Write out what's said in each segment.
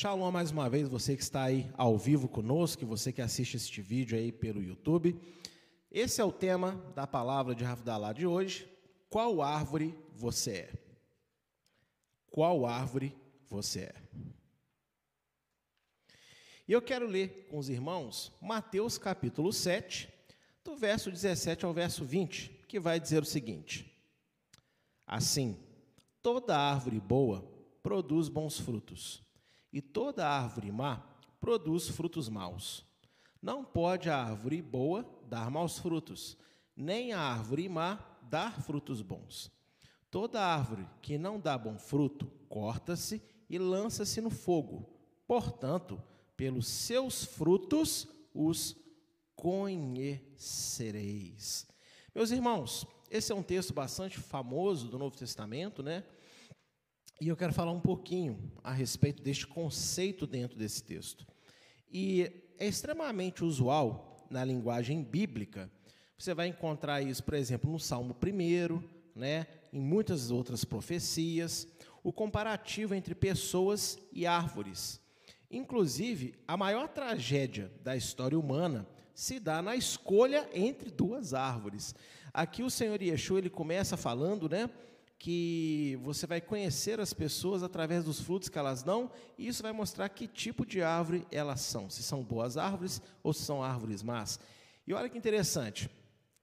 Shalom mais uma vez, você que está aí ao vivo conosco, você que assiste este vídeo aí pelo YouTube. Esse é o tema da palavra de Rafdalá de hoje. Qual árvore você é? Qual árvore você é? E eu quero ler com os irmãos Mateus capítulo 7, do verso 17 ao verso 20, que vai dizer o seguinte: Assim, toda árvore boa produz bons frutos e toda árvore má produz frutos maus. Não pode a árvore boa dar maus frutos, nem a árvore má dar frutos bons. Toda árvore que não dá bom fruto, corta-se e lança-se no fogo. Portanto, pelos seus frutos os conhecereis. Meus irmãos, esse é um texto bastante famoso do Novo Testamento, né? E eu quero falar um pouquinho a respeito deste conceito dentro desse texto. E é extremamente usual na linguagem bíblica. Você vai encontrar isso, por exemplo, no Salmo 1, né, em muitas outras profecias, o comparativo entre pessoas e árvores. Inclusive, a maior tragédia da história humana se dá na escolha entre duas árvores. Aqui o Senhor Yeshua ele começa falando, né, que você vai conhecer as pessoas através dos frutos que elas dão, e isso vai mostrar que tipo de árvore elas são, se são boas árvores ou se são árvores más. E olha que interessante,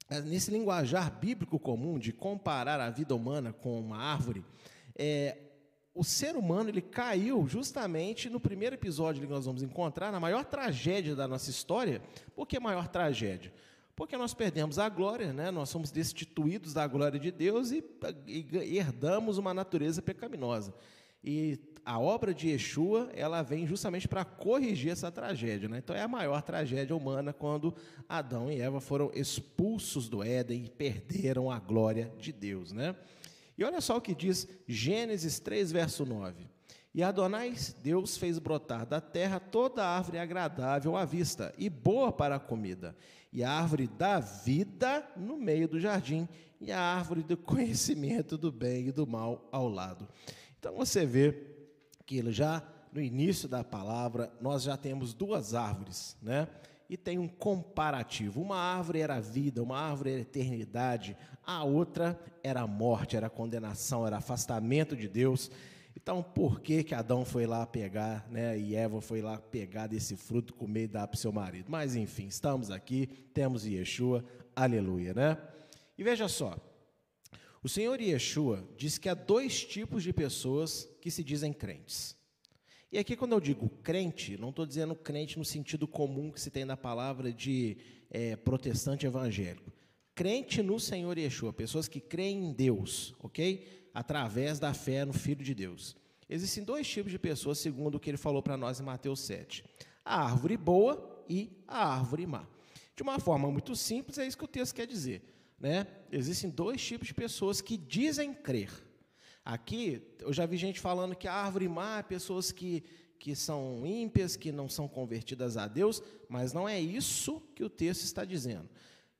é, nesse linguajar bíblico comum de comparar a vida humana com uma árvore, é, o ser humano ele caiu justamente no primeiro episódio que nós vamos encontrar, na maior tragédia da nossa história. Por que maior tragédia? Porque nós perdemos a glória, né? nós somos destituídos da glória de Deus e, herdamos uma natureza pecaminosa. E a obra de Yeshua, ela vem justamente para corrigir essa tragédia. Né? Então é a maior tragédia humana quando Adão e Eva foram expulsos do Éden e perderam a glória de Deus. Né? E olha só o que diz Gênesis 3, verso 9. E Adonai, Deus fez brotar da terra toda árvore agradável à vista e boa para a comida, e a árvore da vida no meio do jardim, e a árvore do conhecimento do bem e do mal ao lado. Então você vê que já no início da palavra nós já temos duas árvores, né? E tem um comparativo. Uma árvore era vida, uma árvore era eternidade, a outra era morte, era condenação, era afastamento de Deus. Então, por que, que Adão foi lá pegar, né, e Eva foi lá pegar desse fruto, comer e dar para o seu marido? Mas, enfim, estamos aqui, temos Yeshua, aleluia, né? E veja só, o Senhor Yeshua diz que há dois tipos de pessoas que se dizem crentes. E aqui, quando eu digo crente, não estou dizendo crente no sentido comum que se tem na palavra de é, protestante evangélico. Crente no Senhor Yeshua, pessoas que creem em Deus, ok? Através da fé no Filho de Deus. Existem dois tipos de pessoas, segundo o que ele falou para nós em Mateus 7: a árvore boa e a árvore má. De uma forma muito simples, é isso que o texto quer dizer. Né? Existem dois tipos de pessoas que dizem crer. Aqui, eu já vi gente falando que a árvore má é pessoas que, que são ímpias, que não são convertidas a Deus, mas não é isso que o texto está dizendo.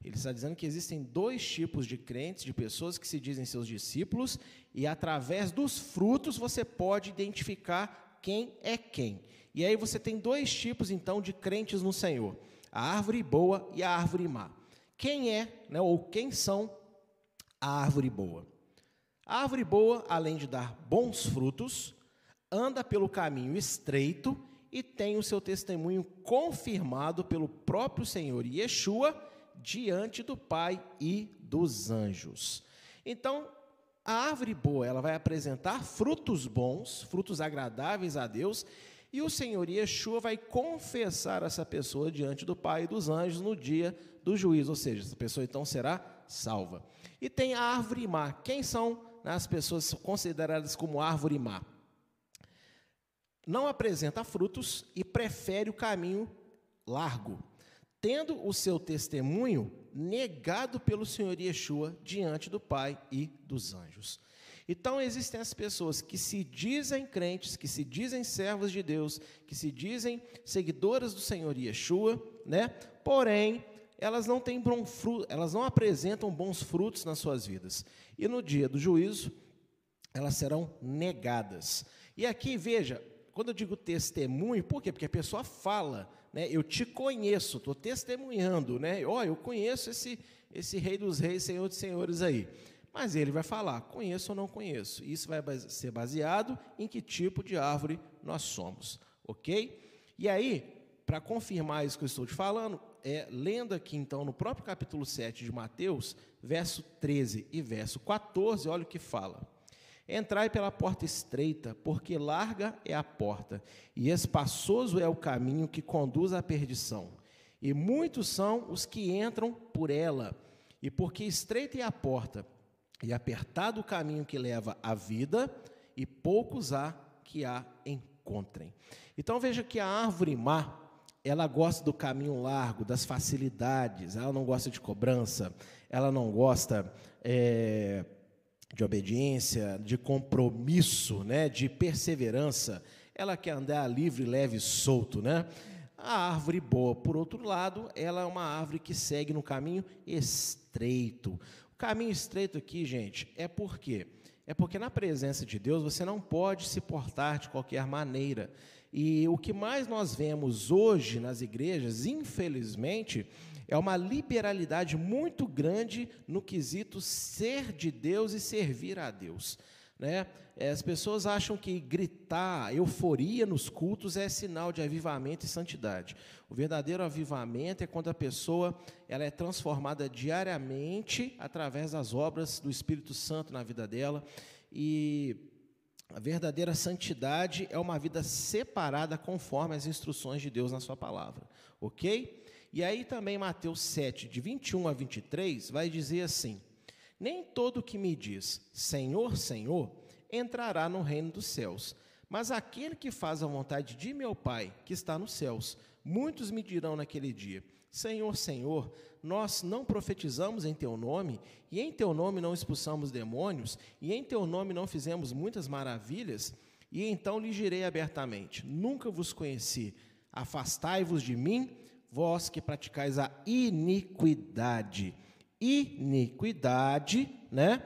Ele está dizendo que existem dois tipos de crentes, de pessoas que se dizem seus discípulos, e através dos frutos você pode identificar quem é quem. E aí você tem dois tipos, então, de crentes no Senhor: a árvore boa e a árvore má. Quem é, né, ou quem são a árvore boa? A árvore boa, além de dar bons frutos, anda pelo caminho estreito e tem o seu testemunho confirmado pelo próprio Senhor Yeshua diante do Pai e dos anjos. Então, a árvore boa, ela vai apresentar frutos bons, frutos agradáveis a Deus, e o Senhor Yeshua vai confessar essa pessoa diante do Pai e dos anjos no dia do juízo, ou seja, essa pessoa então será salva. E tem a árvore má. Quem são as pessoas consideradas como árvore má? Não apresenta frutos e prefere o caminho largo tendo o seu testemunho negado pelo Senhor Yeshua diante do Pai e dos anjos. Então existem as pessoas que se dizem crentes, que se dizem servos de Deus, que se dizem seguidoras do Senhor Yeshua, né? Porém, elas não têm bom fruto, elas não apresentam bons frutos nas suas vidas. E no dia do juízo, elas serão negadas. E aqui veja, quando eu digo testemunho, por quê? Porque a pessoa fala, né? Eu te conheço, estou testemunhando, né? Ó, oh, eu conheço esse, esse rei dos reis, senhor dos senhores aí. Mas ele vai falar, conheço ou não conheço. Isso vai ser baseado em que tipo de árvore nós somos, ok? E aí, para confirmar isso que eu estou te falando, é, lendo aqui então no próprio capítulo 7 de Mateus, verso 13 e verso 14, olha o que fala. Entrai pela porta estreita, porque larga é a porta, e espaçoso é o caminho que conduz à perdição. E muitos são os que entram por ela. E porque estreita é a porta, e apertado o caminho que leva à vida, e poucos há que a encontrem. Então veja que a árvore má, ela gosta do caminho largo, das facilidades, ela não gosta de cobrança, ela não gosta é, de obediência, de compromisso, né, de perseverança. Ela quer andar livre, leve solto, né? A árvore boa, por outro lado, ela é uma árvore que segue no caminho estreito. O caminho estreito aqui, gente, é por quê? É porque na presença de Deus você não pode se portar de qualquer maneira. E o que mais nós vemos hoje nas igrejas, infelizmente, é uma liberalidade muito grande no quesito ser de Deus e servir a Deus. Né? É, as pessoas acham que gritar, euforia nos cultos é sinal de avivamento e santidade. O verdadeiro avivamento é quando a pessoa ela é transformada diariamente através das obras do Espírito Santo na vida dela. E a verdadeira santidade é uma vida separada conforme as instruções de Deus na sua palavra. Ok? E aí também Mateus 7, de 21 a 23, vai dizer assim: Nem todo que me diz Senhor, Senhor, entrará no reino dos céus, mas aquele que faz a vontade de meu Pai, que está nos céus. Muitos me dirão naquele dia: Senhor, Senhor, nós não profetizamos em teu nome, e em teu nome não expulsamos demônios, e em teu nome não fizemos muitas maravilhas? E então lhe direi abertamente: Nunca vos conheci, afastai-vos de mim, vós que praticais a iniquidade. Iniquidade, né?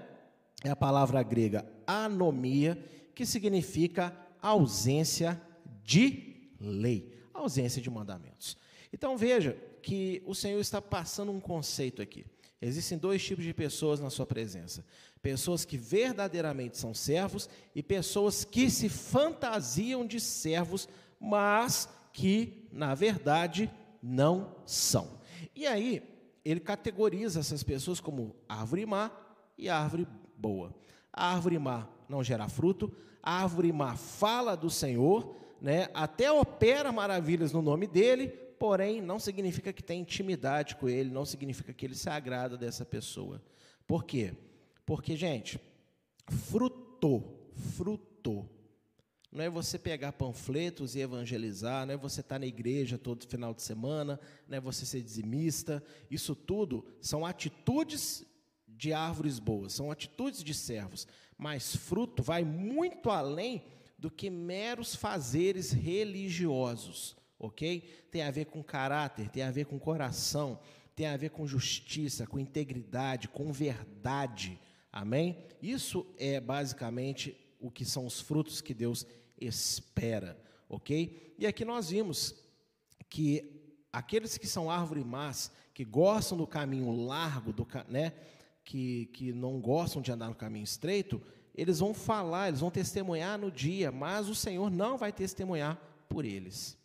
É a palavra grega anomia, que significa ausência de lei, ausência de mandamentos. Então veja que o Senhor está passando um conceito aqui. Existem dois tipos de pessoas na sua presença: pessoas que verdadeiramente são servos e pessoas que se fantasiam de servos, mas que, na verdade, não são. E aí, ele categoriza essas pessoas como árvore má e árvore boa. A árvore má não gera fruto, a árvore má fala do Senhor, né, até opera maravilhas no nome dele, porém não significa que tem intimidade com ele, não significa que ele se agrada dessa pessoa. Por quê? Porque, gente, frutou, frutou não é você pegar panfletos e evangelizar, não é você estar na igreja todo final de semana, não é você ser dizimista. Isso tudo são atitudes de árvores boas, são atitudes de servos. Mas fruto vai muito além do que meros fazeres religiosos, ok? Tem a ver com caráter, tem a ver com coração, tem a ver com justiça, com integridade, com verdade. Amém? Isso é basicamente o que são os frutos que Deus espera, ok? E aqui nós vimos que aqueles que são árvore más, que gostam do caminho largo, do, né, que, que não gostam de andar no caminho estreito, eles vão falar, eles vão testemunhar no dia, mas o Senhor não vai testemunhar por eles.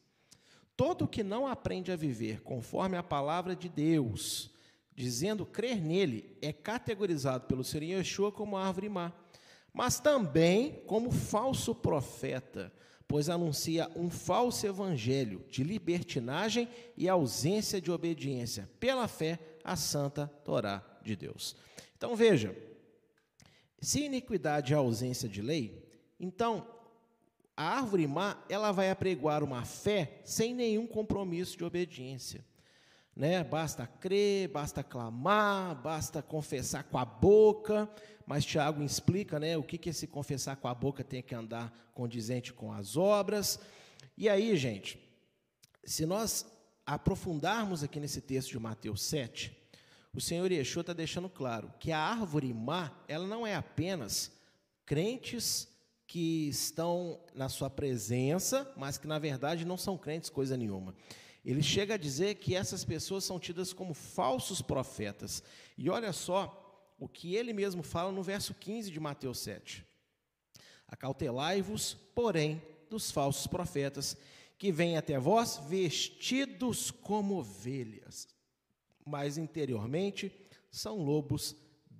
Todo que não aprende a viver conforme a palavra de Deus, dizendo crer nele, é categorizado pelo Senhor Yeshua como árvore má mas também como falso profeta, pois anuncia um falso evangelho de libertinagem e ausência de obediência pela fé à santa Torá de Deus. Então veja, se iniquidade é ausência de lei, então a árvore má, ela vai apregoar uma fé sem nenhum compromisso de obediência. Né? Basta crer, basta clamar, basta confessar com a boca, mas Tiago explica né, o que, que esse confessar com a boca tem que andar condizente com as obras. E aí, gente, se nós aprofundarmos aqui nesse texto de Mateus 7, o Senhor Yeshua está deixando claro que a árvore má, ela não é apenas crentes que estão na sua presença, mas que na verdade não são crentes coisa nenhuma. Ele chega a dizer que essas pessoas são tidas como falsos profetas. E olha só o que ele mesmo fala no verso 15 de Mateus 7. Acautelai-vos, porém, dos falsos profetas, que vêm até vós vestidos como ovelhas, mas interiormente são lobos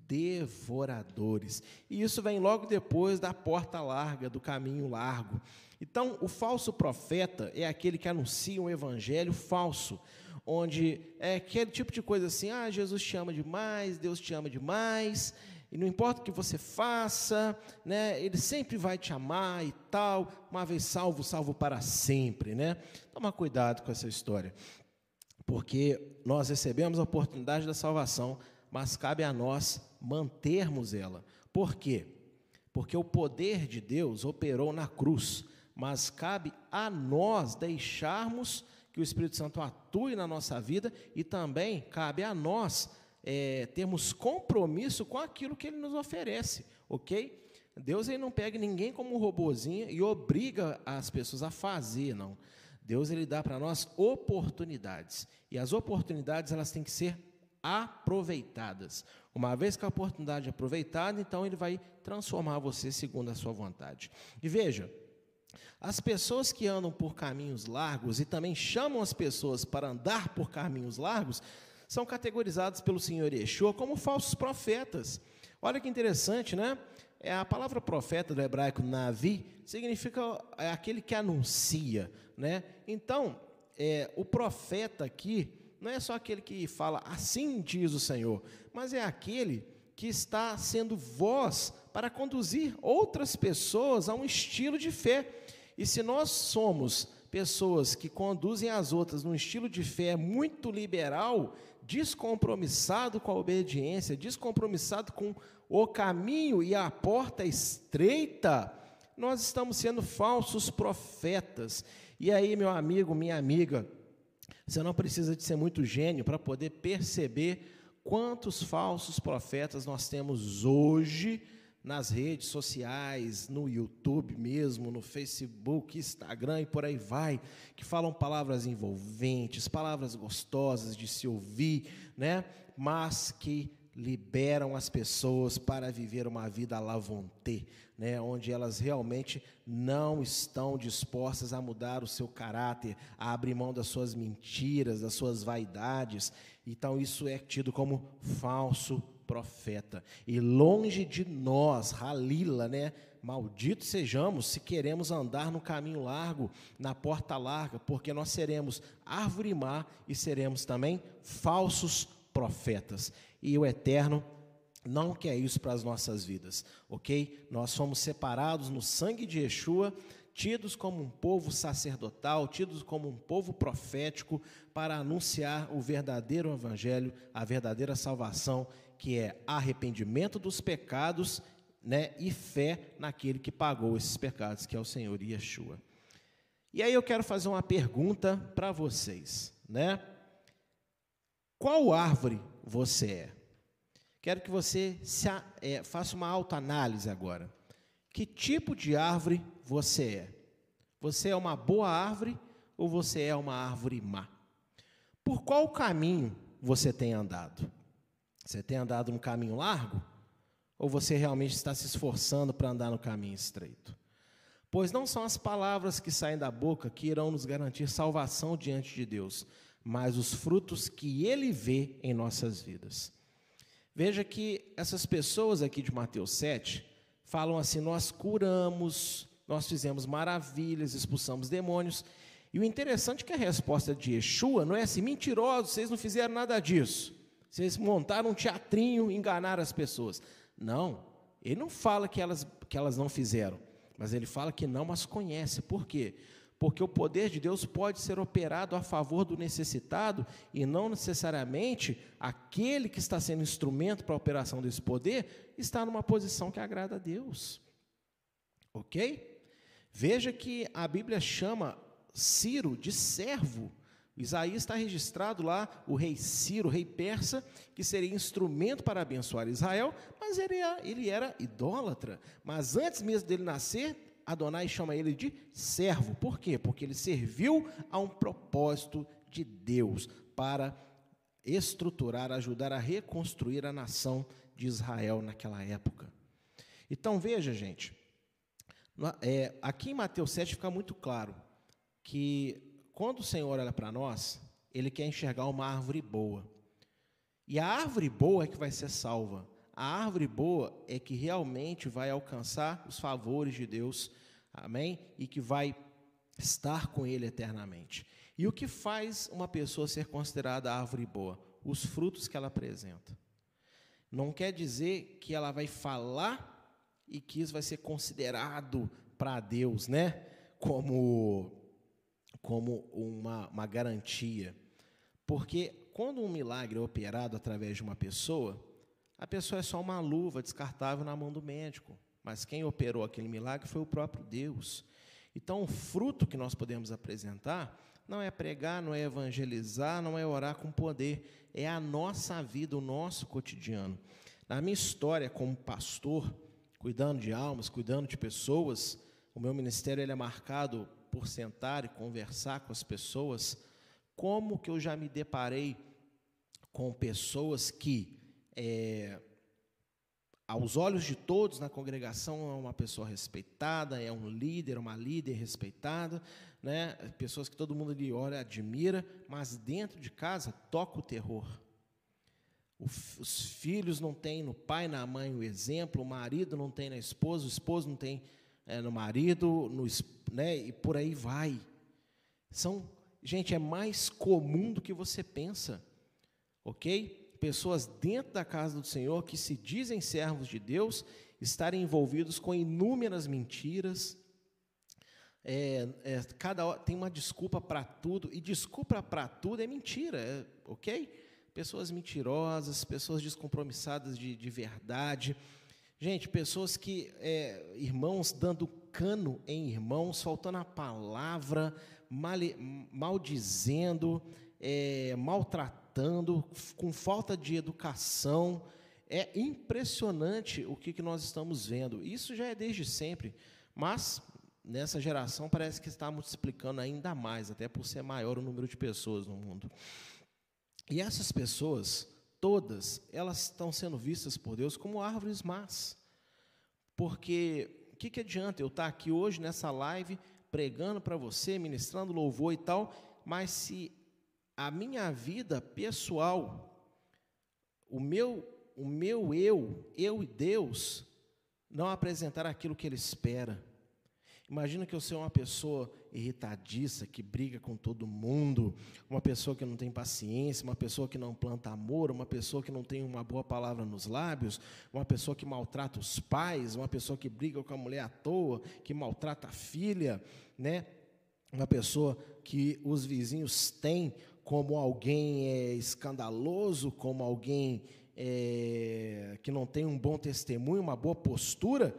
devoradores. E isso vem logo depois da porta larga, do caminho largo. Então, o falso profeta é aquele que anuncia um evangelho falso, onde é aquele tipo de coisa assim: ah, Jesus te ama demais, Deus te ama demais, e não importa o que você faça, né, ele sempre vai te amar e tal, uma vez salvo, salvo para sempre, né? Toma cuidado com essa história, porque nós recebemos a oportunidade da salvação, mas cabe a nós mantermos ela. Por quê? Porque o poder de Deus operou na cruz, mas cabe a nós deixarmos que o Espírito Santo atue na nossa vida e também cabe a nós é, termos compromisso com aquilo que Ele nos oferece, ok? Deus ele não pega ninguém como um robozinho e obriga as pessoas a fazer, não. Deus ele dá para nós oportunidades e as oportunidades elas têm que ser aproveitadas. Uma vez que a oportunidade é aproveitada, então ele vai transformar você segundo a sua vontade. E veja, as pessoas que andam por caminhos largos e também chamam as pessoas para andar por caminhos largos, são categorizadas pelo Senhor Yeshua como falsos profetas. Olha que interessante, né? É a palavra profeta do hebraico navi significa é aquele que anuncia, né? Então, é, o profeta aqui não é só aquele que fala assim diz o Senhor, mas é aquele que está sendo voz para conduzir outras pessoas a um estilo de fé. E se nós somos pessoas que conduzem as outras num estilo de fé muito liberal, descompromissado com a obediência, descompromissado com o caminho e a porta estreita, nós estamos sendo falsos profetas. E aí, meu amigo, minha amiga, você não precisa de ser muito gênio para poder perceber quantos falsos profetas nós temos hoje nas redes sociais, no YouTube mesmo, no Facebook, Instagram e por aí vai, que falam palavras envolventes, palavras gostosas de se ouvir, né? Mas que liberam as pessoas para viver uma vida à la né, onde elas realmente não estão dispostas a mudar o seu caráter, a abrir mão das suas mentiras, das suas vaidades. Então isso é tido como falso profeta. E longe de nós, Halila, né? Malditos sejamos se queremos andar no caminho largo, na porta larga, porque nós seremos árvore má e seremos também falsos profetas. E o Eterno não quer isso para as nossas vidas, ok? Nós somos separados no sangue de Yeshua, tidos como um povo sacerdotal, tidos como um povo profético, para anunciar o verdadeiro evangelho, a verdadeira salvação que é arrependimento dos pecados né, e fé naquele que pagou esses pecados, que é o Senhor Yeshua. E aí eu quero fazer uma pergunta para vocês, né? Qual árvore você é? Quero que você se, é, faça uma autoanálise agora. Que tipo de árvore você é? Você é uma boa árvore ou você é uma árvore má? Por qual caminho você tem andado? Você tem andado no caminho largo? Ou você realmente está se esforçando para andar no caminho estreito? Pois não são as palavras que saem da boca que irão nos garantir salvação diante de Deus, mas os frutos que Ele vê em nossas vidas. Veja que essas pessoas aqui de Mateus 7 falam assim: Nós curamos, nós fizemos maravilhas, expulsamos demônios. E o interessante é que a resposta de Yeshua não é assim: mentirosos, vocês não fizeram nada disso. Vocês montaram um teatrinho, enganaram as pessoas. Não, ele não fala que elas, que elas não fizeram, mas ele fala que não as conhece. Por quê? Porque o poder de Deus pode ser operado a favor do necessitado e não necessariamente aquele que está sendo instrumento para a operação desse poder está numa posição que agrada a Deus. Ok? Veja que a Bíblia chama Ciro de servo Isaías está registrado lá o rei Ciro, o rei persa, que seria instrumento para abençoar Israel, mas ele era, ele era idólatra. Mas antes mesmo dele nascer, Adonai chama ele de servo. Por quê? Porque ele serviu a um propósito de Deus para estruturar, ajudar a reconstruir a nação de Israel naquela época. Então veja, gente, é, aqui em Mateus 7 fica muito claro que quando o Senhor olha para nós, Ele quer enxergar uma árvore boa. E a árvore boa é que vai ser salva. A árvore boa é que realmente vai alcançar os favores de Deus, amém? E que vai estar com Ele eternamente. E o que faz uma pessoa ser considerada árvore boa? Os frutos que ela apresenta. Não quer dizer que ela vai falar e que isso vai ser considerado para Deus, né? Como como uma, uma garantia. Porque quando um milagre é operado através de uma pessoa, a pessoa é só uma luva descartável na mão do médico. Mas quem operou aquele milagre foi o próprio Deus. Então, o fruto que nós podemos apresentar não é pregar, não é evangelizar, não é orar com poder, é a nossa vida, o nosso cotidiano. Na minha história como pastor, cuidando de almas, cuidando de pessoas, o meu ministério ele é marcado por sentar e conversar com as pessoas, como que eu já me deparei com pessoas que, é, aos olhos de todos na congregação, é uma pessoa respeitada, é um líder, uma líder respeitada, né? pessoas que todo mundo ali olha, admira, mas dentro de casa toca o terror. os filhos não têm no pai, na mãe o exemplo, o marido não tem na esposa, o esposo não tem é, no marido, no, né, e por aí vai. São, gente, é mais comum do que você pensa, ok? Pessoas dentro da casa do Senhor que se dizem servos de Deus estarem envolvidos com inúmeras mentiras. É, é, cada tem uma desculpa para tudo e desculpa para tudo é mentira, é, ok? Pessoas mentirosas, pessoas descompromissadas de, de verdade. Gente, pessoas que, é, irmãos dando cano em irmãos, faltando a palavra, mal, maldizendo, é, maltratando, com falta de educação. É impressionante o que, que nós estamos vendo. Isso já é desde sempre, mas nessa geração parece que está multiplicando ainda mais, até por ser maior o número de pessoas no mundo. E essas pessoas todas, elas estão sendo vistas por Deus como árvores más. Porque que, que adianta eu estar aqui hoje nessa live pregando para você, ministrando louvor e tal, mas se a minha vida pessoal, o meu, o meu eu, eu e Deus, não apresentar aquilo que Ele espera, Imagina que eu sou uma pessoa irritadiça, que briga com todo mundo, uma pessoa que não tem paciência, uma pessoa que não planta amor, uma pessoa que não tem uma boa palavra nos lábios, uma pessoa que maltrata os pais, uma pessoa que briga com a mulher à toa, que maltrata a filha, né? Uma pessoa que os vizinhos têm como alguém é, escandaloso, como alguém é, que não tem um bom testemunho, uma boa postura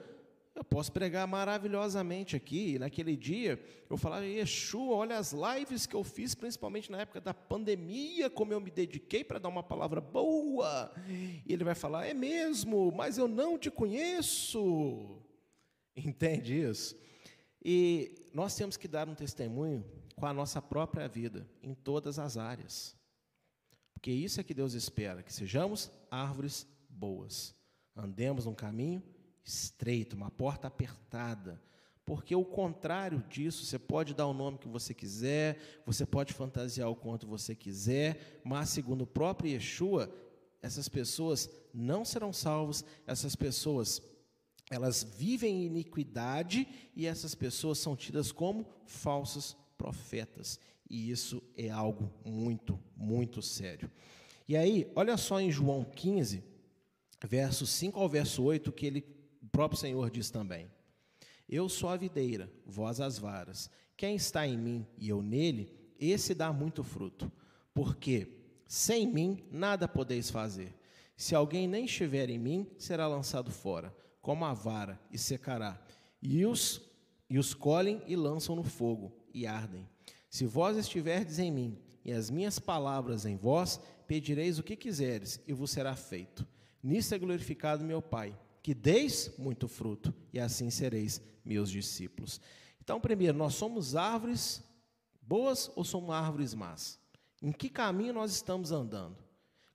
eu posso pregar maravilhosamente aqui. Naquele dia, eu falava, Yeshua, olha as lives que eu fiz, principalmente na época da pandemia, como eu me dediquei para dar uma palavra boa. E ele vai falar, é mesmo, mas eu não te conheço. Entende isso? E nós temos que dar um testemunho com a nossa própria vida, em todas as áreas. Porque isso é que Deus espera, que sejamos árvores boas. Andemos num caminho estreito, uma porta apertada. Porque o contrário disso, você pode dar o nome que você quiser, você pode fantasiar o quanto você quiser, mas segundo o próprio Yeshua, essas pessoas não serão salvas, essas pessoas elas vivem em iniquidade e essas pessoas são tidas como falsos profetas. E isso é algo muito, muito sério. E aí, olha só em João 15, verso 5 ao verso 8, que ele próprio Senhor diz também: Eu sou a videira, vós as varas. Quem está em mim e eu nele, esse dá muito fruto, porque sem mim nada podeis fazer. Se alguém nem estiver em mim, será lançado fora, como a vara, e secará. E os, e os colhem e lançam no fogo, e ardem. Se vós estiverdes em mim, e as minhas palavras em vós, pedireis o que quiseres, e vos será feito. Nisso é glorificado meu Pai, que deis muito fruto, e assim sereis meus discípulos. Então, primeiro, nós somos árvores boas ou somos árvores más? Em que caminho nós estamos andando?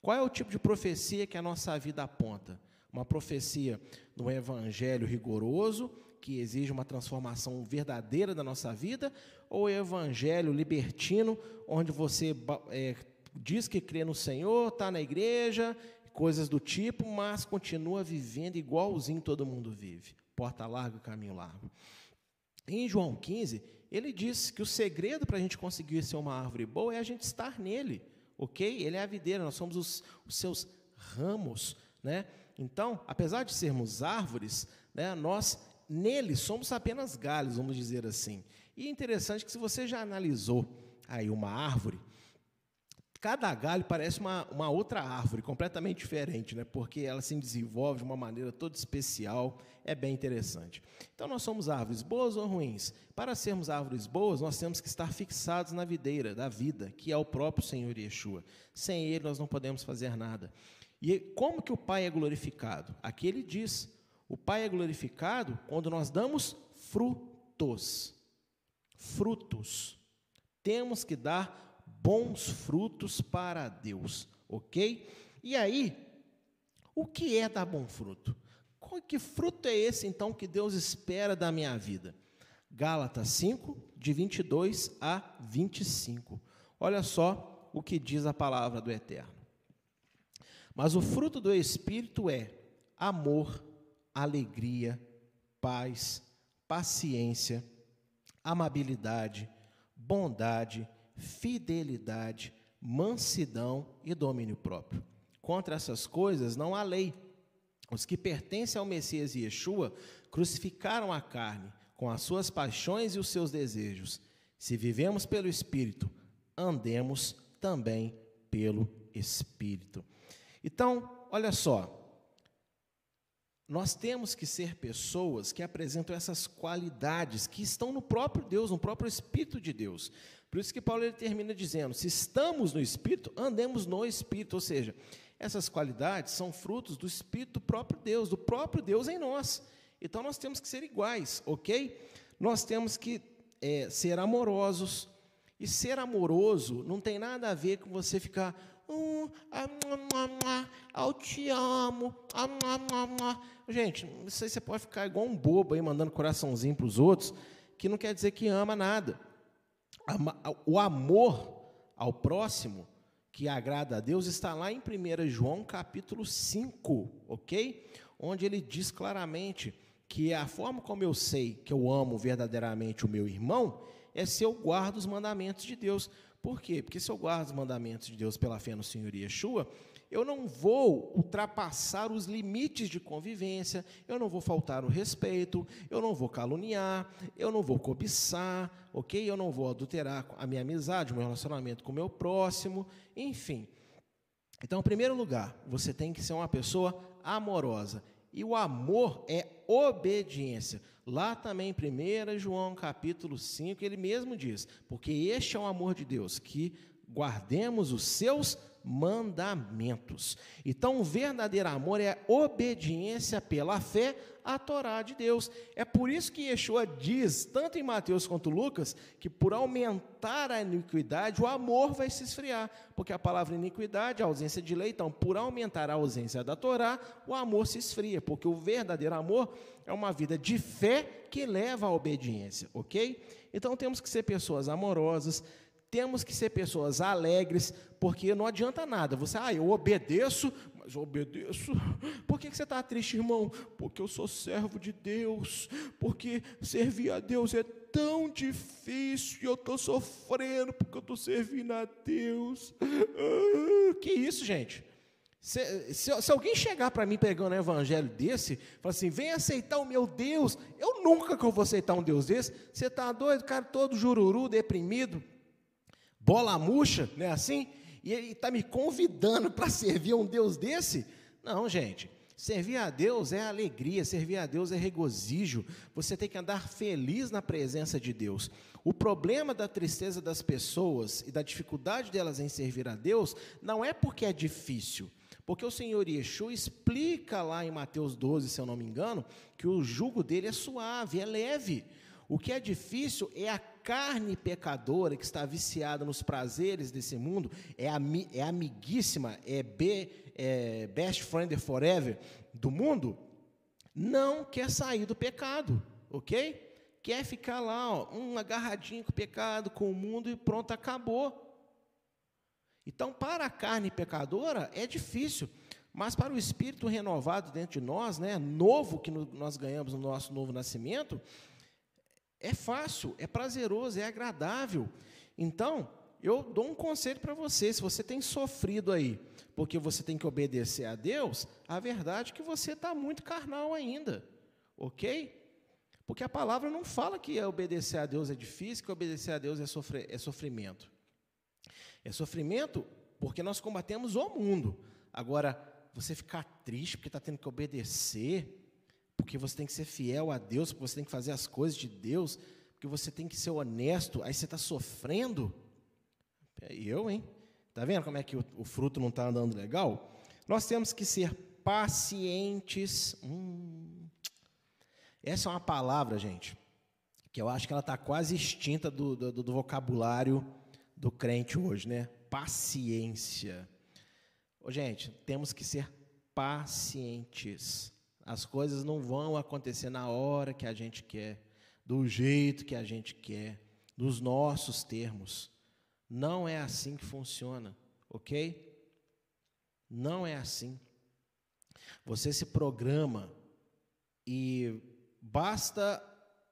Qual é o tipo de profecia que a nossa vida aponta? Uma profecia no evangelho rigoroso, que exige uma transformação verdadeira da nossa vida, ou o evangelho libertino, onde você é, diz que crê no Senhor, está na igreja, coisas do tipo, mas continua vivendo igualzinho todo mundo vive. Porta larga, caminho largo. Em João 15, ele diz que o segredo para a gente conseguir ser uma árvore boa é a gente estar nele, ok? Ele é a videira, nós somos os, os seus ramos, né? Então, apesar de sermos árvores, né, nós nele somos apenas galhos, vamos dizer assim. E é interessante que se você já analisou aí uma árvore, cada galho parece uma, uma outra árvore, completamente diferente, né? porque ela se desenvolve de uma maneira toda especial, é bem interessante. Então, nós somos árvores boas ou ruins? Para sermos árvores boas, nós temos que estar fixados na videira da vida, que é o próprio Senhor Yeshua. Sem Ele, nós não podemos fazer nada. E como que o Pai é glorificado? Aqui ele diz: o Pai é glorificado quando nós damos frutos. Frutos. Temos que dar bons frutos para Deus, ok? E aí, o que é dar bom fruto? Que fruto é esse então que Deus espera da minha vida? Gálatas 5, de 22 a 25. Olha só o que diz a palavra do Eterno. Mas o fruto do Espírito é amor, alegria, paz, paciência, amabilidade, bondade, fidelidade, mansidão e domínio próprio. Contra essas coisas não há lei. Os que pertencem ao Messias Yeshua crucificaram a carne com as suas paixões e os seus desejos. Se vivemos pelo Espírito, andemos também pelo Espírito. Então, olha só, nós temos que ser pessoas que apresentam essas qualidades que estão no próprio Deus, no próprio Espírito de Deus. Por isso que Paulo ele termina dizendo: se estamos no Espírito, andemos no Espírito. Ou seja, essas qualidades são frutos do Espírito do próprio Deus, do próprio Deus em nós. Então nós temos que ser iguais, ok? Nós temos que é, ser amorosos. E ser amoroso não tem nada a ver com você ficar Hum, eu te amo. Gente, não sei se você pode ficar igual um bobo aí, mandando coraçãozinho para os outros, que não quer dizer que ama nada. O amor ao próximo, que agrada a Deus, está lá em 1 João capítulo 5, ok? Onde ele diz claramente que a forma como eu sei que eu amo verdadeiramente o meu irmão é se eu guardo os mandamentos de Deus. Por quê? Porque se eu guardo os mandamentos de Deus pela fé no Senhor Yeshua, eu não vou ultrapassar os limites de convivência, eu não vou faltar o respeito, eu não vou caluniar, eu não vou cobiçar, ok? Eu não vou adulterar a minha amizade, o meu relacionamento com o meu próximo, enfim. Então, em primeiro lugar, você tem que ser uma pessoa amorosa. E o amor é obediência. Lá também, 1 João capítulo 5, ele mesmo diz: Porque este é o amor de Deus, que guardemos os seus. Então, o verdadeiro amor é obediência pela fé à Torá de Deus. É por isso que Yeshua diz, tanto em Mateus quanto Lucas, que por aumentar a iniquidade, o amor vai se esfriar. Porque a palavra iniquidade, a ausência de lei, então, por aumentar a ausência da Torá, o amor se esfria. Porque o verdadeiro amor é uma vida de fé que leva à obediência, ok? Então, temos que ser pessoas amorosas, temos que ser pessoas alegres, porque não adianta nada. Você, ah, eu obedeço, mas obedeço. Por que você está triste, irmão? Porque eu sou servo de Deus. Porque servir a Deus é tão difícil e eu estou sofrendo porque eu estou servindo a Deus. Ah, que isso, gente? Se, se, se, alguém chegar para mim pegando um evangelho desse, falar assim, vem aceitar o meu Deus, eu nunca que eu vou aceitar um Deus desse. Você está doido, cara todo jururu, deprimido, bola murcha, não é assim? E ele está me convidando para servir a um Deus desse? Não, gente. Servir a Deus é alegria, servir a Deus é regozijo. Você tem que andar feliz na presença de Deus. O problema da tristeza das pessoas e da dificuldade delas em servir a Deus não é porque é difícil, porque o Senhor Yeshua explica lá em Mateus 12, se eu não me engano, que o jugo dele é suave, é leve. O que é difícil é a carne pecadora que está viciada nos prazeres desse mundo, é, ami, é amiguíssima, é, be, é best friend forever do mundo, não quer sair do pecado, ok? Quer ficar lá, ó, um agarradinho com o pecado, com o mundo e pronto, acabou. Então, para a carne pecadora é difícil, mas para o espírito renovado dentro de nós, né, novo que nós ganhamos no nosso novo nascimento, é fácil, é prazeroso, é agradável. Então, eu dou um conselho para você: se você tem sofrido aí, porque você tem que obedecer a Deus, a verdade é que você está muito carnal ainda, ok? Porque a palavra não fala que obedecer a Deus é difícil, que obedecer a Deus é, sofrer, é sofrimento. É sofrimento porque nós combatemos o mundo. Agora, você ficar triste porque está tendo que obedecer, porque você tem que ser fiel a Deus, porque você tem que fazer as coisas de Deus, porque você tem que ser honesto, aí você está sofrendo. E eu, hein? Está vendo como é que o, o fruto não está andando legal? Nós temos que ser pacientes. Hum. Essa é uma palavra, gente, que eu acho que ela está quase extinta do, do, do vocabulário do crente hoje, né? Paciência. Ô, gente, temos que ser pacientes. As coisas não vão acontecer na hora que a gente quer, do jeito que a gente quer, nos nossos termos. Não é assim que funciona, ok? Não é assim. Você se programa e basta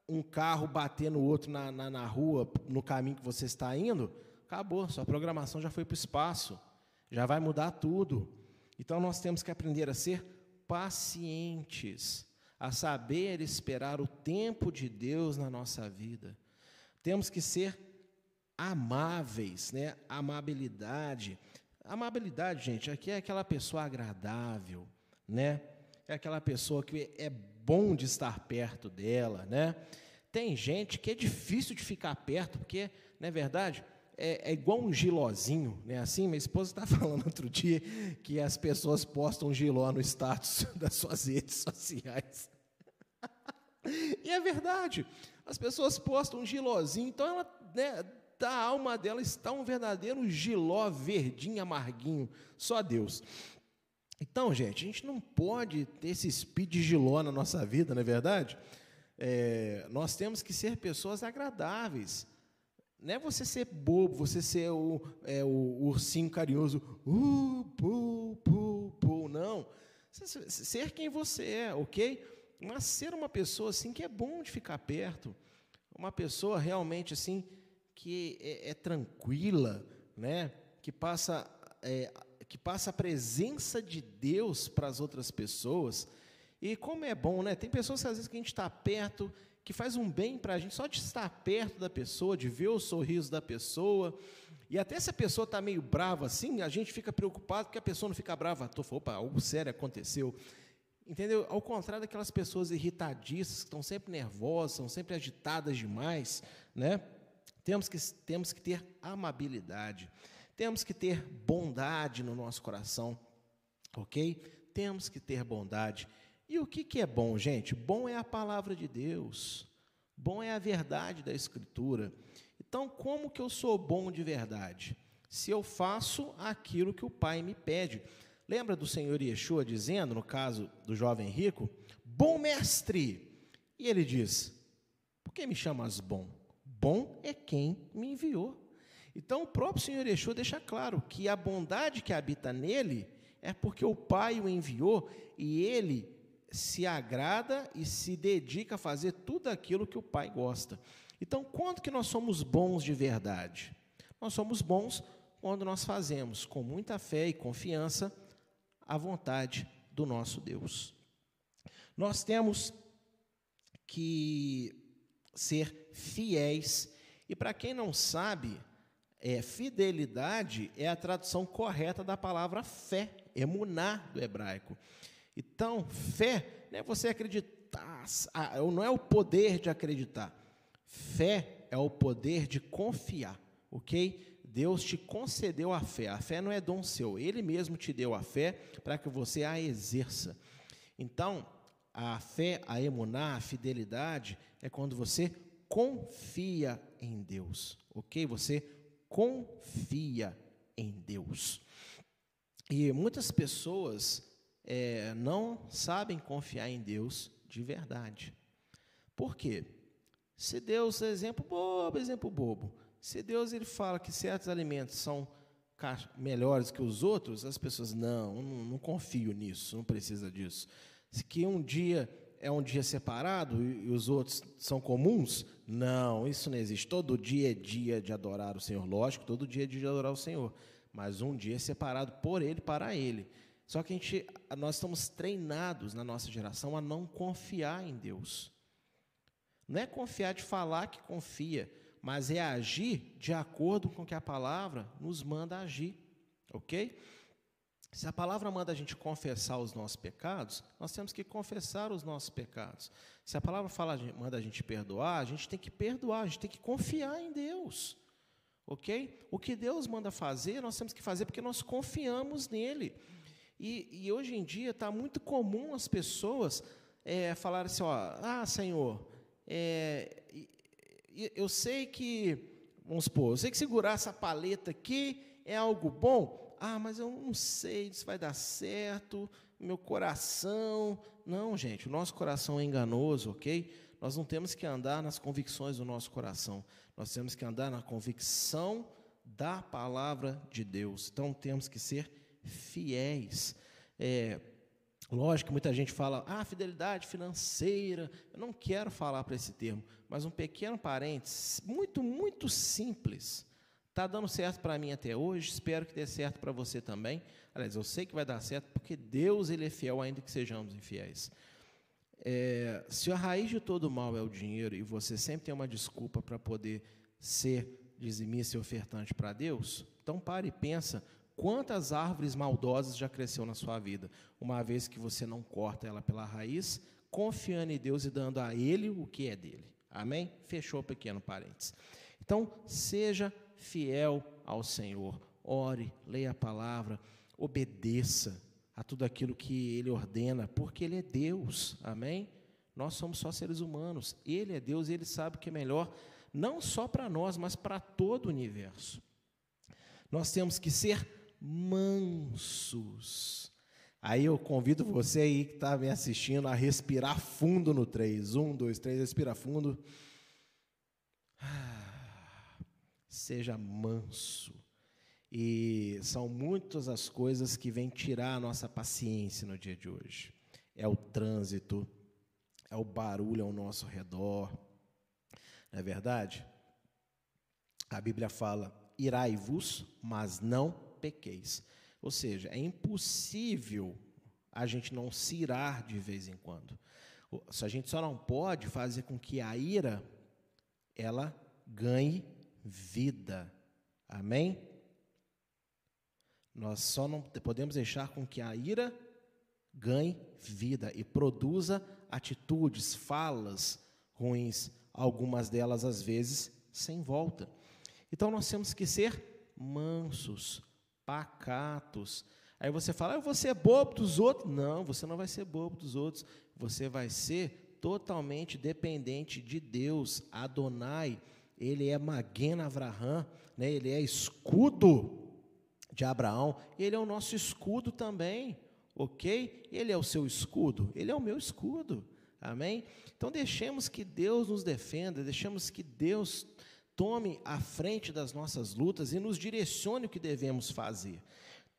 um carro bater no outro na, na, na rua, no caminho que você está indo, acabou, sua programação já foi para o espaço, já vai mudar tudo. Então nós temos que aprender a ser pacientes, a saber esperar o tempo de Deus na nossa vida. Temos que ser amáveis, né? Amabilidade. Amabilidade, gente, aqui é aquela pessoa agradável, né? É aquela pessoa que é bom de estar perto dela, né? Tem gente que é difícil de ficar perto, porque, não é verdade? É, é, igual um gilozinho, né? Assim, minha esposa está falando outro dia que as pessoas postam giló no status das suas redes sociais. e é verdade. As pessoas postam um gilózinho, então ela, né, da alma dela está um verdadeiro giló verdinho, amarguinho, só Deus. Então, gente, a gente não pode ter esse speed giló na nossa vida, não é verdade? É, nós temos que ser pessoas agradáveis. Não é você ser bobo, você ser o, é, o ursinho carinhoso, uh, pu, pu, pu, não. Ser quem você é, ok? Mas ser uma pessoa assim que é bom de ficar perto, uma pessoa realmente assim que é, é tranquila, né? Que passa é, que passa a presença de Deus para as outras pessoas. E como é bom, né? Tem pessoas que às vezes que a gente está perto que faz um bem para a gente só de estar perto da pessoa, de ver o sorriso da pessoa. E até se a pessoa está meio brava assim, a gente fica preocupado porque a pessoa não fica brava. Tô, opa, algo sério aconteceu. Entendeu? Ao contrário daquelas pessoas irritadiças, que estão sempre nervosas, são sempre agitadas demais, né? Temos que, temos que ter amabilidade, temos que ter bondade no nosso coração, ok? Temos que ter bondade. E o que, que é bom, gente? Bom é a palavra de Deus, bom é a verdade da Escritura. Então, como que eu sou bom de verdade? Se eu faço aquilo que o Pai me pede. Lembra do Senhor Yeshua dizendo, no caso do jovem rico, bom mestre? E ele diz: Por que me chamas bom? Bom é quem me enviou. Então, o próprio Senhor Yeshua deixa claro que a bondade que habita nele é porque o Pai o enviou e ele se agrada e se dedica a fazer tudo aquilo que o Pai gosta. Então, quando que nós somos bons de verdade? Nós somos bons quando nós fazemos com muita fé e confiança a vontade do nosso Deus. Nós temos que ser fiéis, e para quem não sabe, é, fidelidade é a tradução correta da palavra fé, emuná do hebraico. Então, fé não é você acreditar, ah, não é o poder de acreditar. Fé é o poder de confiar, ok? Deus te concedeu a fé. A fé não é dom seu, Ele mesmo te deu a fé para que você a exerça. Então, a fé, a emuná, a fidelidade é quando você confia em Deus, ok? Você confia em Deus. E muitas pessoas é, não sabem confiar em Deus de verdade. Por quê? Se Deus, exemplo bobo, exemplo bobo, se Deus ele fala que certos alimentos são melhores que os outros, as pessoas, não, não, não confio nisso, não precisa disso. Se que um dia é um dia separado e os outros são comuns? Não, isso não existe. Todo dia é dia de adorar o Senhor, lógico, todo dia é dia de adorar o Senhor, mas um dia é separado por Ele, para Ele. Só que a gente, nós estamos treinados na nossa geração a não confiar em Deus. Não é confiar de falar que confia, mas é agir de acordo com o que a palavra nos manda agir, ok? Se a palavra manda a gente confessar os nossos pecados, nós temos que confessar os nossos pecados. Se a palavra fala, manda a gente perdoar, a gente tem que perdoar, a gente tem que confiar em Deus. Ok? O que Deus manda fazer, nós temos que fazer porque nós confiamos nele. E, e hoje em dia está muito comum as pessoas é, falarem assim: ó, ah, Senhor, é, eu sei que, vamos supor, eu sei que segurar essa paleta aqui é algo bom, ah, mas eu não sei se vai dar certo, meu coração. Não, gente, o nosso coração é enganoso, ok? Nós não temos que andar nas convicções do nosso coração, nós temos que andar na convicção da palavra de Deus. Então temos que ser fiéis. É, lógico que muita gente fala, ah, fidelidade financeira. Eu não quero falar para esse termo, mas um pequeno parênteses, muito, muito simples. Está dando certo para mim até hoje, espero que dê certo para você também. Aliás, eu sei que vai dar certo, porque Deus ele é fiel, ainda que sejamos infiéis. É, se a raiz de todo mal é o dinheiro e você sempre tem uma desculpa para poder ser dizimista e ofertante para Deus, então pare e pensa quantas árvores maldosas já cresceu na sua vida, uma vez que você não corta ela pela raiz, confiando em Deus e dando a Ele o que é dele. Amém? Fechou o pequeno parênteses. Então, seja fiel ao Senhor. Ore, leia a palavra, obedeça a tudo aquilo que Ele ordena, porque Ele é Deus, amém? Nós somos só seres humanos, Ele é Deus e Ele sabe o que é melhor, não só para nós, mas para todo o universo. Nós temos que ser mansos. Aí eu convido você aí que está me assistindo a respirar fundo no 3. Um, dois, três, respira fundo. Ah seja manso. E são muitas as coisas que vêm tirar a nossa paciência no dia de hoje. É o trânsito, é o barulho ao nosso redor. Não é verdade? A Bíblia fala: irai-vos, mas não pequeis. Ou seja, é impossível a gente não se irar de vez em quando. A gente só não pode fazer com que a ira ela ganhe vida. Amém? Nós só não podemos deixar com que a ira ganhe vida e produza atitudes, falas ruins, algumas delas às vezes sem volta. Então nós temos que ser mansos, pacatos. Aí você fala, eu vou ser bobo dos outros. Não, você não vai ser bobo dos outros. Você vai ser totalmente dependente de Deus, Adonai ele é Maguen Avraham, né? ele é escudo de Abraão, ele é o nosso escudo também, ok? Ele é o seu escudo, ele é o meu escudo, amém? Então deixemos que Deus nos defenda, deixemos que Deus tome a frente das nossas lutas e nos direcione o que devemos fazer.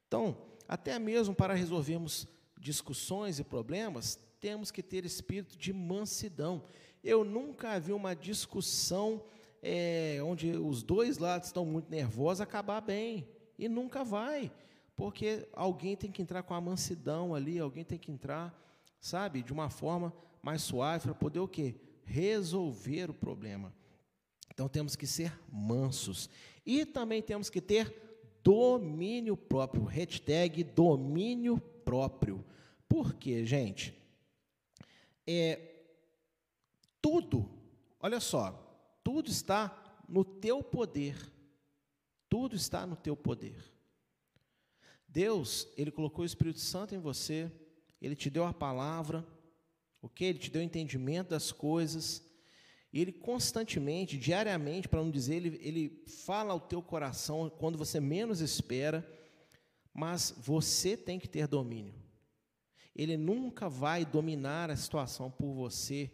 Então, até mesmo para resolvermos discussões e problemas, temos que ter espírito de mansidão. Eu nunca vi uma discussão é, onde os dois lados estão muito nervosos, acabar bem. E nunca vai, porque alguém tem que entrar com a mansidão ali, alguém tem que entrar, sabe, de uma forma mais suave para poder o quê? Resolver o problema. Então temos que ser mansos. E também temos que ter domínio próprio. Hashtag domínio próprio. Por quê, gente? É, tudo, olha só, tudo está no teu poder. Tudo está no teu poder. Deus, Ele colocou o Espírito Santo em você, Ele te deu a palavra, ok? Ele te deu entendimento das coisas, e Ele constantemente, diariamente, para não dizer, ele, ele fala ao teu coração quando você menos espera, mas você tem que ter domínio. Ele nunca vai dominar a situação por você.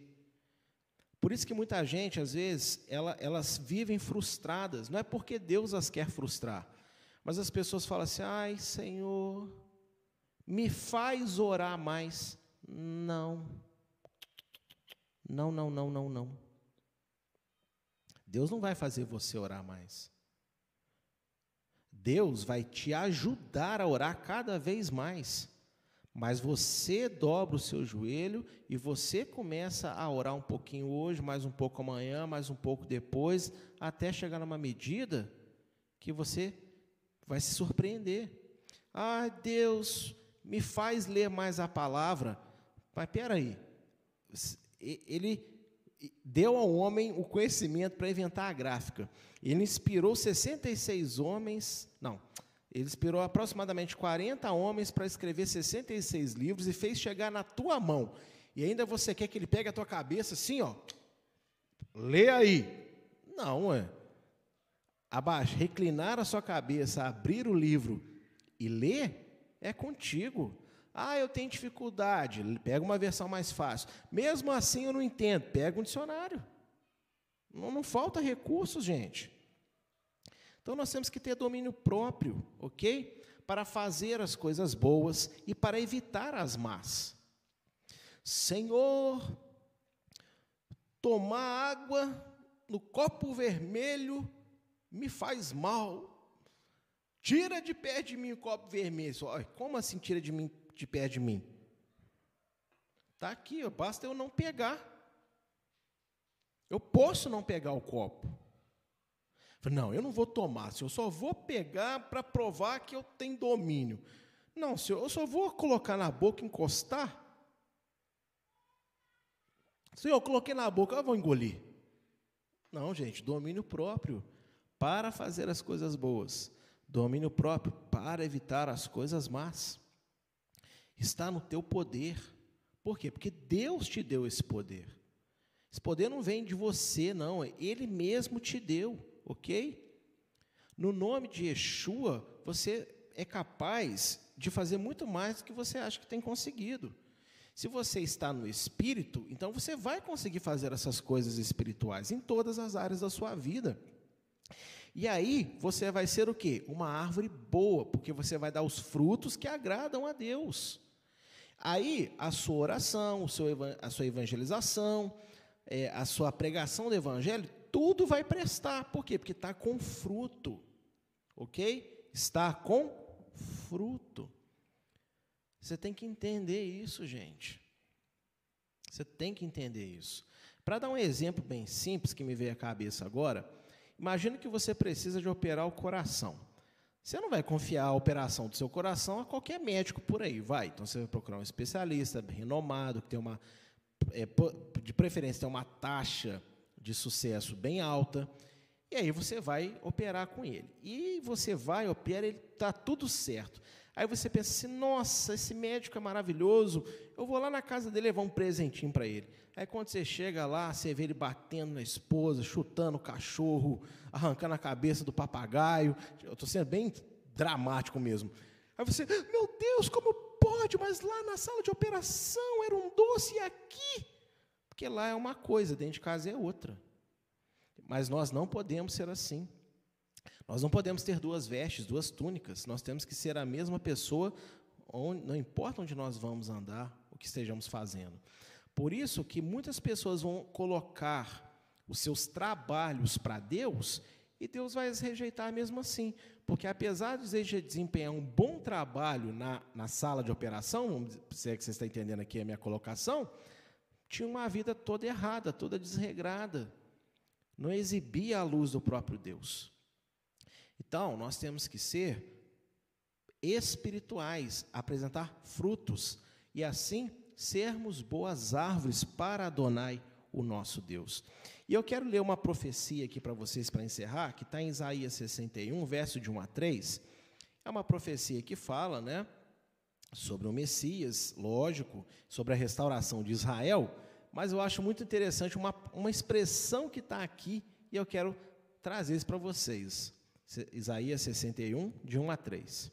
Por isso que muita gente, às vezes, ela, elas vivem frustradas, não é porque Deus as quer frustrar, mas as pessoas falam assim: ai, Senhor, me faz orar mais. Não. Não, não, não, não, não. Deus não vai fazer você orar mais. Deus vai te ajudar a orar cada vez mais. Mas você dobra o seu joelho e você começa a orar um pouquinho hoje, mais um pouco amanhã, mais um pouco depois, até chegar numa medida que você vai se surpreender. Ah, Deus, me faz ler mais a palavra. Mas peraí, ele deu ao homem o conhecimento para inventar a gráfica. Ele inspirou 66 homens, não, ele inspirou aproximadamente 40 homens para escrever 66 livros e fez chegar na tua mão. E ainda você quer que ele pegue a tua cabeça assim, ó, lê aí. Não, é abaixo, reclinar a sua cabeça, abrir o livro e ler, é contigo. Ah, eu tenho dificuldade, pega uma versão mais fácil. Mesmo assim eu não entendo, pega um dicionário. Não, não falta recursos, gente. Então nós temos que ter domínio próprio, ok? Para fazer as coisas boas e para evitar as más. Senhor, tomar água no copo vermelho me faz mal. Tira de perto de mim o copo vermelho. Como assim tira de, mim, de perto de mim? Está aqui, basta eu não pegar. Eu posso não pegar o copo. Não, eu não vou tomar, eu só vou pegar para provar que eu tenho domínio. Não, senhor, eu só vou colocar na boca, encostar. Senhor, eu coloquei na boca, eu vou engolir. Não, gente, domínio próprio para fazer as coisas boas, domínio próprio para evitar as coisas más. Está no teu poder. Por quê? Porque Deus te deu esse poder. Esse poder não vem de você, não, ele mesmo te deu, ok? No nome de Yeshua, você é capaz de fazer muito mais do que você acha que tem conseguido. Se você está no espírito, então você vai conseguir fazer essas coisas espirituais em todas as áreas da sua vida. E aí você vai ser o quê? Uma árvore boa, porque você vai dar os frutos que agradam a Deus. Aí a sua oração, a sua evangelização, é, a sua pregação do evangelho, tudo vai prestar. Por quê? Porque está com fruto. Ok? Está com fruto. Você tem que entender isso, gente. Você tem que entender isso. Para dar um exemplo bem simples que me veio à cabeça agora, Imagina que você precisa de operar o coração. Você não vai confiar a operação do seu coração a qualquer médico por aí, vai. Então você vai procurar um especialista renomado, que tem uma, é, de preferência, tem uma taxa de sucesso bem alta. E aí você vai operar com ele. E você vai, opera, ele está tudo certo. Aí você pensa assim: nossa, esse médico é maravilhoso, eu vou lá na casa dele levar um presentinho para ele. Aí quando você chega lá, você vê ele batendo na esposa, chutando o cachorro, arrancando a cabeça do papagaio. Eu estou sendo bem dramático mesmo. Aí você, meu Deus, como pode? Mas lá na sala de operação era um doce e aqui. Porque lá é uma coisa, dentro de casa é outra. Mas nós não podemos ser assim. Nós não podemos ter duas vestes, duas túnicas. Nós temos que ser a mesma pessoa, onde, não importa onde nós vamos andar, o que estejamos fazendo. Por isso que muitas pessoas vão colocar os seus trabalhos para Deus e Deus vai as rejeitar mesmo assim. Porque apesar de você desempenhar um bom trabalho na, na sala de operação, se é que você está entendendo aqui a minha colocação, tinha uma vida toda errada, toda desregrada. Não exibia a luz do próprio Deus. Então, nós temos que ser espirituais, apresentar frutos. e assim sermos boas árvores para Adonai, o nosso Deus. E eu quero ler uma profecia aqui para vocês para encerrar, que está em Isaías 61, verso de 1 a 3. É uma profecia que fala, né, sobre o Messias, lógico, sobre a restauração de Israel, mas eu acho muito interessante uma, uma expressão que está aqui e eu quero trazer isso para vocês. Isaías 61, de 1 a 3.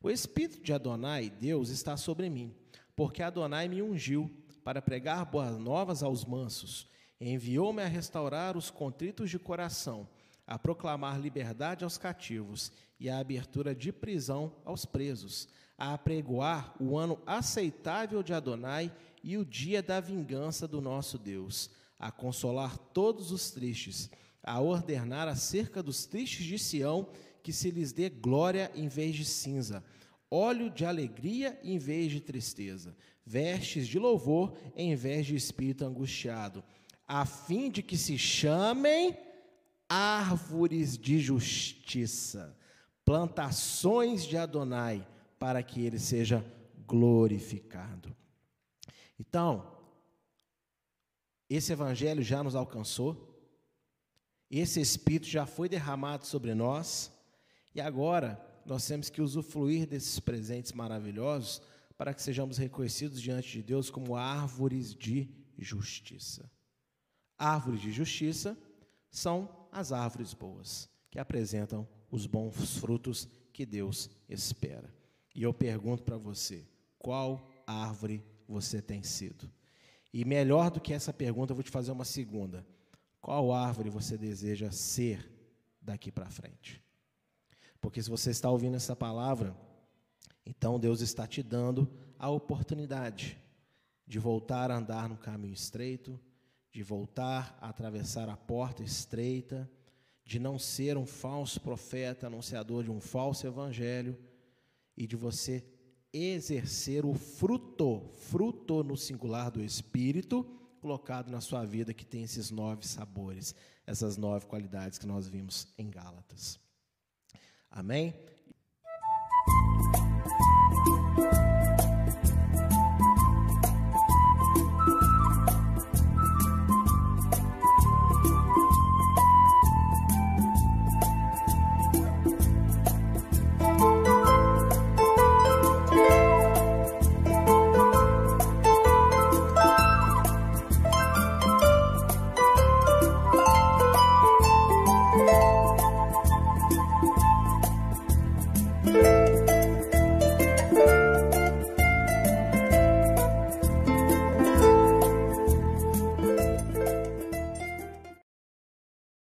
O Espírito de Adonai, Deus, está sobre mim, porque Adonai me ungiu para pregar boas novas aos mansos, enviou-me a restaurar os contritos de coração, a proclamar liberdade aos cativos e a abertura de prisão aos presos, a apregoar o ano aceitável de Adonai e o dia da vingança do nosso Deus, a consolar todos os tristes, a ordenar acerca dos tristes de Sião que se lhes dê glória em vez de cinza, óleo de alegria em vez de tristeza, vestes de louvor em vez de espírito angustiado, a fim de que se chamem árvores de justiça, plantações de Adonai, para que ele seja glorificado. Então, esse evangelho já nos alcançou, esse Espírito já foi derramado sobre nós, e agora nós temos que usufruir desses presentes maravilhosos para que sejamos reconhecidos diante de Deus como árvores de justiça. Árvores de justiça são as árvores boas, que apresentam os bons frutos que Deus espera. E eu pergunto para você: qual árvore você tem sido? E melhor do que essa pergunta, eu vou te fazer uma segunda. Qual árvore você deseja ser daqui para frente? Porque se você está ouvindo essa palavra, então Deus está te dando a oportunidade de voltar a andar no caminho estreito, de voltar a atravessar a porta estreita, de não ser um falso profeta, anunciador de um falso evangelho, e de você exercer o fruto, fruto no singular do Espírito, colocado na sua vida que tem esses nove sabores, essas nove qualidades que nós vimos em Gálatas. Amém?